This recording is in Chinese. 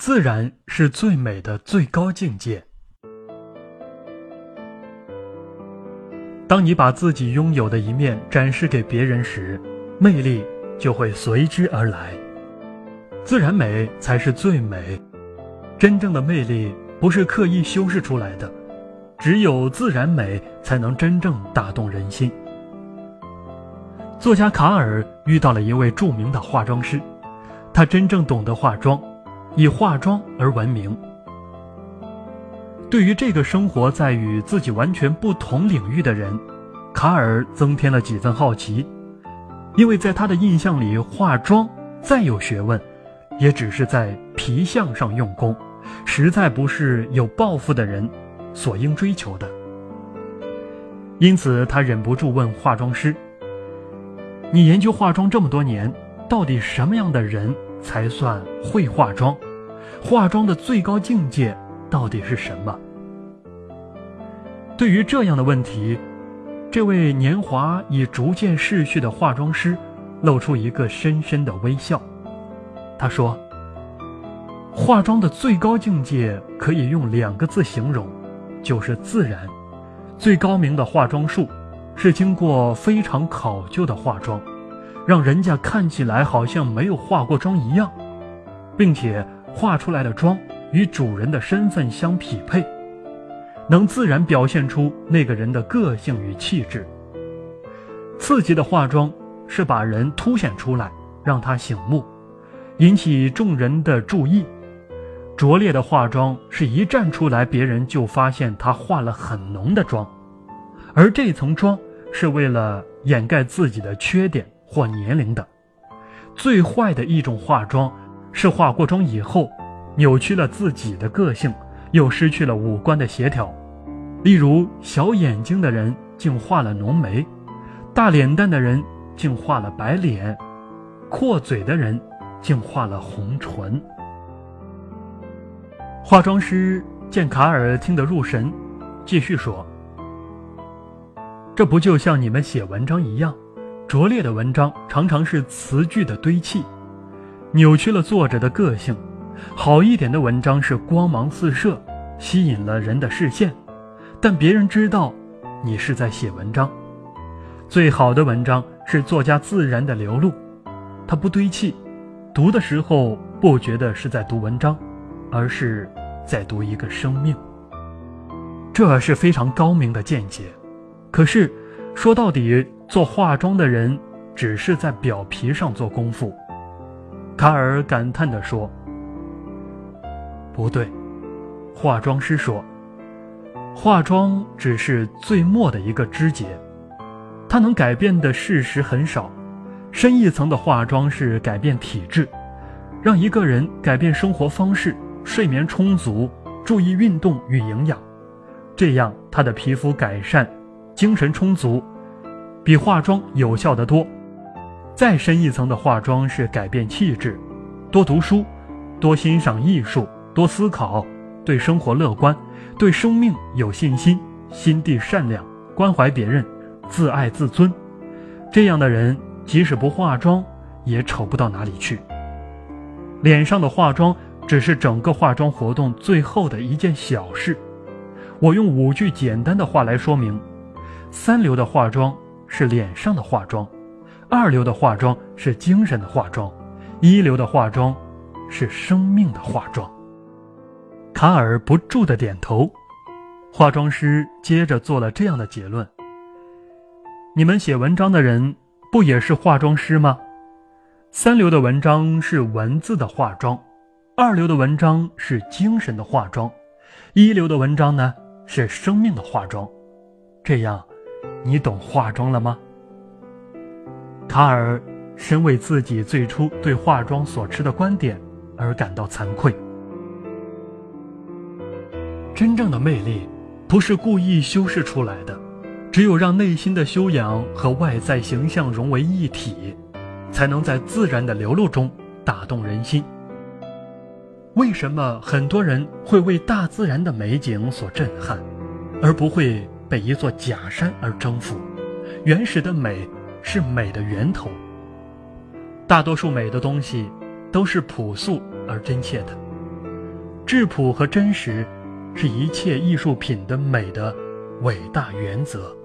自然是最美的最高境界。当你把自己拥有的一面展示给别人时，魅力就会随之而来。自然美才是最美，真正的魅力不是刻意修饰出来的，只有自然美才能真正打动人心。作家卡尔遇到了一位著名的化妆师，他真正懂得化妆，以化妆而闻名。对于这个生活在与自己完全不同领域的人，卡尔增添了几分好奇，因为在他的印象里，化妆再有学问，也只是在皮相上用功，实在不是有抱负的人所应追求的。因此，他忍不住问化妆师：“你研究化妆这么多年，到底什么样的人才算会化妆？化妆的最高境界？”到底是什么？对于这样的问题，这位年华已逐渐逝去的化妆师露出一个深深的微笑。他说：“化妆的最高境界可以用两个字形容，就是自然。最高明的化妆术是经过非常考究的化妆，让人家看起来好像没有化过妆一样，并且化出来的妆。”与主人的身份相匹配，能自然表现出那个人的个性与气质。刺激的化妆是把人凸显出来，让他醒目，引起众人的注意；拙劣的化妆是一站出来，别人就发现他化了很浓的妆，而这层妆是为了掩盖自己的缺点或年龄的。最坏的一种化妆是化过妆以后。扭曲了自己的个性，又失去了五官的协调。例如，小眼睛的人竟画了浓眉，大脸蛋的人竟画了白脸，阔嘴的人竟画了红唇。化妆师见卡尔听得入神，继续说：“这不就像你们写文章一样？拙劣的文章常常是词句的堆砌，扭曲了作者的个性。”好一点的文章是光芒四射，吸引了人的视线，但别人知道你是在写文章。最好的文章是作家自然的流露，它不堆砌，读的时候不觉得是在读文章，而是在读一个生命。这是非常高明的见解。可是说到底，做化妆的人只是在表皮上做功夫。卡尔感叹地说。不对，化妆师说，化妆只是最末的一个枝节，它能改变的事实很少。深一层的化妆是改变体质，让一个人改变生活方式，睡眠充足，注意运动与营养，这样他的皮肤改善，精神充足，比化妆有效得多。再深一层的化妆是改变气质，多读书，多欣赏艺术。多思考，对生活乐观，对生命有信心，心地善良，关怀别人，自爱自尊。这样的人，即使不化妆，也丑不到哪里去。脸上的化妆只是整个化妆活动最后的一件小事。我用五句简单的话来说明：三流的化妆是脸上的化妆，二流的化妆是精神的化妆，一流的化妆是生命的化妆。卡尔不住的点头，化妆师接着做了这样的结论：“你们写文章的人不也是化妆师吗？三流的文章是文字的化妆，二流的文章是精神的化妆，一流的文章呢是生命的化妆。这样，你懂化妆了吗？”卡尔深为自己最初对化妆所持的观点而感到惭愧。真正的魅力，不是故意修饰出来的，只有让内心的修养和外在形象融为一体，才能在自然的流露中打动人心。为什么很多人会为大自然的美景所震撼，而不会被一座假山而征服？原始的美是美的源头。大多数美的东西，都是朴素而真切的。质朴和真实，是一切艺术品的美的伟大原则。